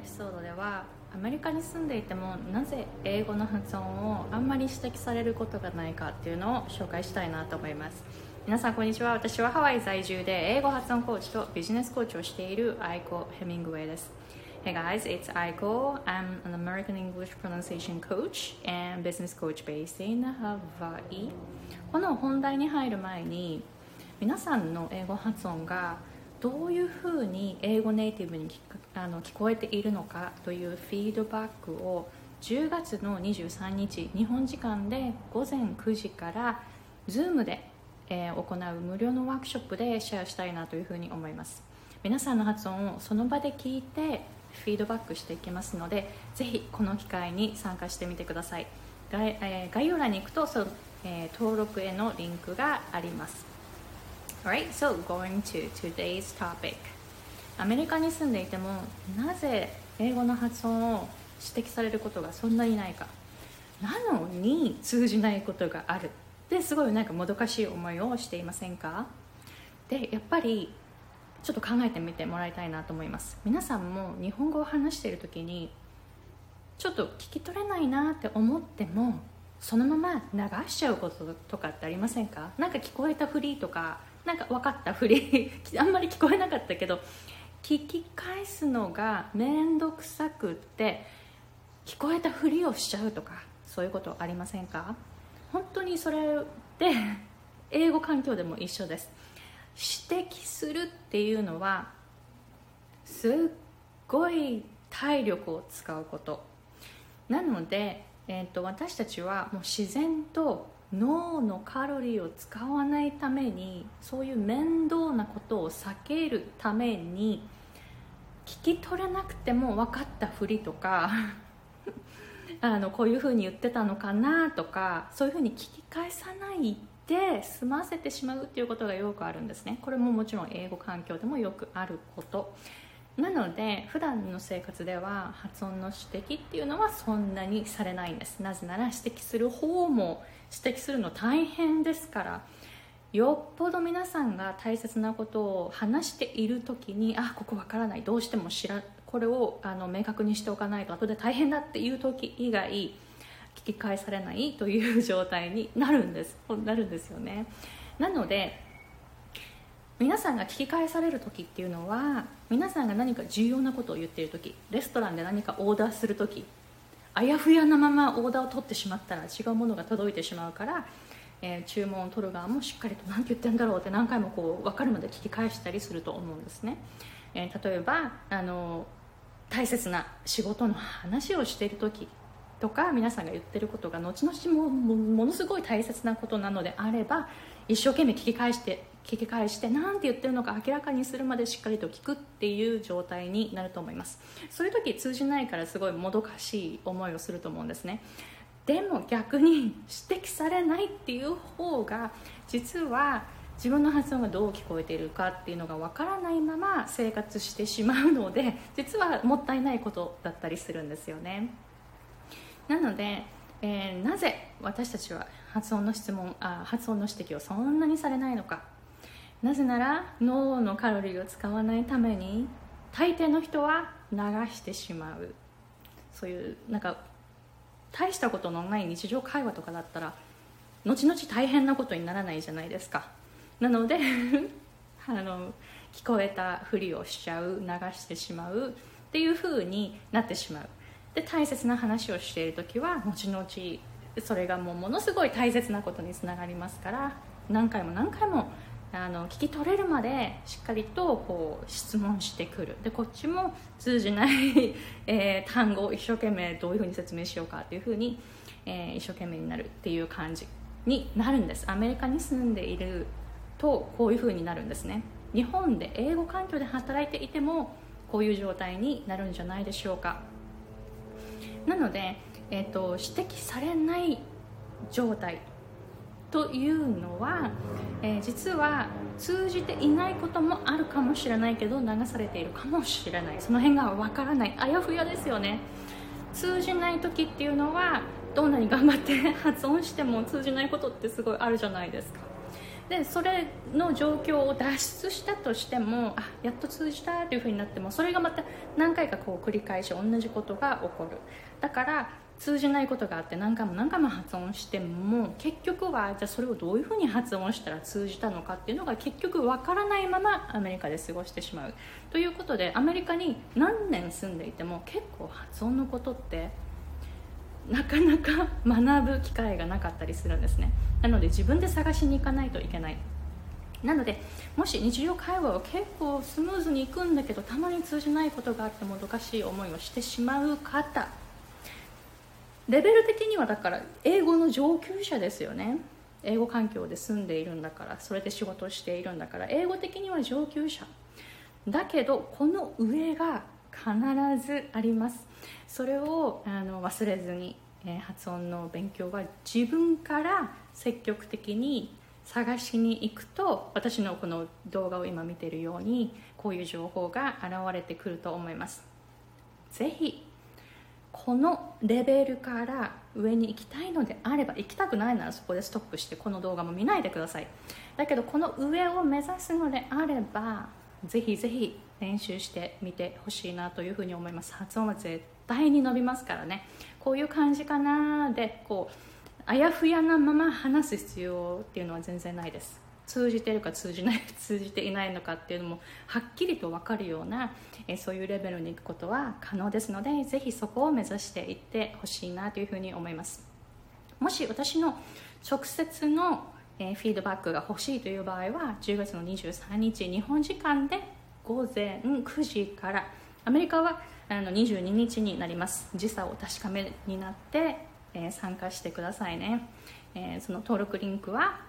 ピソードではアメリカに住んでいてもなぜ英語の発音をあんまり指摘されることがないかっていうのを紹介したいなと思います皆さんこんにちは私はハワイ在住で英語発音コーチとビジネスコーチをしているアイコ・ヘミングウェイです Hey guys, it's Aiko. I'm an American English pronunciation coach and business coach based in Hawaii. この本題に入る前に皆さんの英語発音がどういうふうに英語ネイティブにあの聞こえているのかというフィードバックを10月の23日日本時間で午前9時から Zoom で、えー、行う無料のワークショップでシェアしたいなというふうに思います。皆さんの発音をその場で聞いてフィードバックしていきますのでぜひこの機会に参加してみてください。概,、えー、概要欄に行くとその、えー、登録へのリンクがあります。Alright, so going to today's topic. アメリカに住んでいてもなぜ英語の発音を指摘されることがそんなにないか。なのに通じないことがあるですごいなんかもどかしい思いをしていませんか？でやっぱりちょっと考えてみてもらいたいなと思います。皆さんも日本語を話している時にちょっと聞き取れないなって思ってもそのまま流しちゃうこととかってありませんか？なんか聞こえたふりとかなんか分かったふり。あんまり聞こえなかったけど聞き返すのが面倒くさくって聞こえたふりをしちゃうとかそういうことありませんか？本当にそれで英語環境でも一緒です。指摘するっていうのはすっごい体力を使うこと。なので、えーと、私たちはもう自然と脳のカロリーを使わないためにそういう面倒なことを避けるために聞き取れなくても分かったふりとか あのこういうふうに言ってたのかなとかそういうふうに聞き返さないで済ませてしまうっていうことがよくあるんですね。これももちろん英語環境でもよくあること。なので普段の生活では発音の指摘っていうのはそんなにされないんです。なぜなら指摘する方も指摘するの大変ですから。よっぽど皆さんが大切なことを話している時にあここわからない。どうしても知らこれをあの明確にしておかないと。後で大変だっていう時以外聞き返されないという状態になるんです。なるんですよね。なので皆さんが聞き返される時っていうのは皆さんが何か重要なことを言っている時レストランで何かオーダーする時あやふやなままオーダーを取ってしまったら違うものが届いてしまうから、えー、注文を取る側もしっかりと何て言ってんだろうって何回もこう分かるまで聞き返したりすると思うんですね、えー、例えばあの大切な仕事の話をしている時とか皆さんが言ってることが後々もものすごい大切なことなのであれば一生懸命聞き返して聞き返して何て言ってるのか明らかにするまでしっかりと聞くっていう状態になると思います。そういう時通じないからすごいもどかしい思いをすると思うんですね。でも逆に指摘されないっていう方が実は自分の発音がどう聞こえているかっていうのがわからないまま生活してしまうので実はもったいないことだったりするんですよね。なので、えー、なぜ私たちは発音の質問あ発音の指摘をそんなにされないのか。なぜなら脳のカロリーを使わないために大抵の人は流してしまう。そういうなんか大したことのない日常会話とかだったら後々大変なことにならないじゃないですか。なので あの聞こえたふりをしちゃう流してしまうっていう風になってしまう。で大切な話をしている時は後々それがもうものすごい大切なことにつながりますから何回も何回もあの聞き取れるまでしっかりとこう質問してくる。でこっちも通じない、えー、単語を一生懸命どういうふうに説明しようかっていうふうに、えー、一生懸命になるっていう感じになるんです。アメリカに住んでいるとこういうふうになるんですね。日本で英語環境で働いていてもこういう状態になるんじゃないでしょうか。なので、えーと、指摘されない状態というのは、えー、実は通じていないこともあるかもしれないけど流されているかもしれない。その辺がわからない。あやふやですよね。通じない時っていうのはどんなに頑張って発音しても通じないことってすごいあるじゃないですか。でそれの状況を脱出したとしてもあやっと通じたというふうになってもそれがまた何回かこう繰り返し同じことが起こる。だから通じないことがあって何回も何回も発音しても結局はじゃそれをどういうふうに発音したら通じたのかっていうのが結局わからないままアメリカで過ごしてしまう。ということでアメリカに何年住んでいても結構発音のことってなかなか学ぶ機会がなかったりするんですね。なので自分で探しに行かないといけない。なのでもし日常会話を結構スムーズにいくんだけどたまに通じないことがあってもどかしい思いをしてしまう方。レベル的にはだから英語の上級者ですよね。英語環境で住んでいるんだからそれで仕事をしているんだから英語的には上級者。だけどこの上が必ずあります。それをあの忘れずに、え、発音の勉強は自分から積極的に探しに行くと私のこの動画を今見ているようにこういう情報が現れてくると思います。ぜひこのレベルから上に行きたいのであれば行きたくないならそこでストップしてこの動画も見ないでください。だけどこの上を目指すのであればぜひぜひ練習してみてほしいなというふうに思います。発音は絶対に伸びますからね。こういう感じかなでこうあやふやなまま話す必要っていうのは全然ないです。通じてるか通じない 通じていないのかっていうのもはっきりと分かるような、えそういうレベルに行くことは可能ですのでぜひそこを目指していってほしいなというふうに思います。もし私の直接のえーフィードバックが欲しいという場合は10月の23日日本時間で午前9時からアメリカはあの22日になります時差を確かめになって、えー、参加してくださいね、えー、その登録リンクは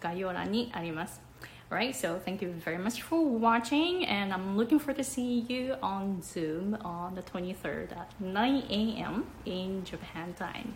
概要欄にあります Alright, so thank you very much for watching, and I'm looking forward to see you on Zoom on the 23rd at 9 a.m. in Japan time.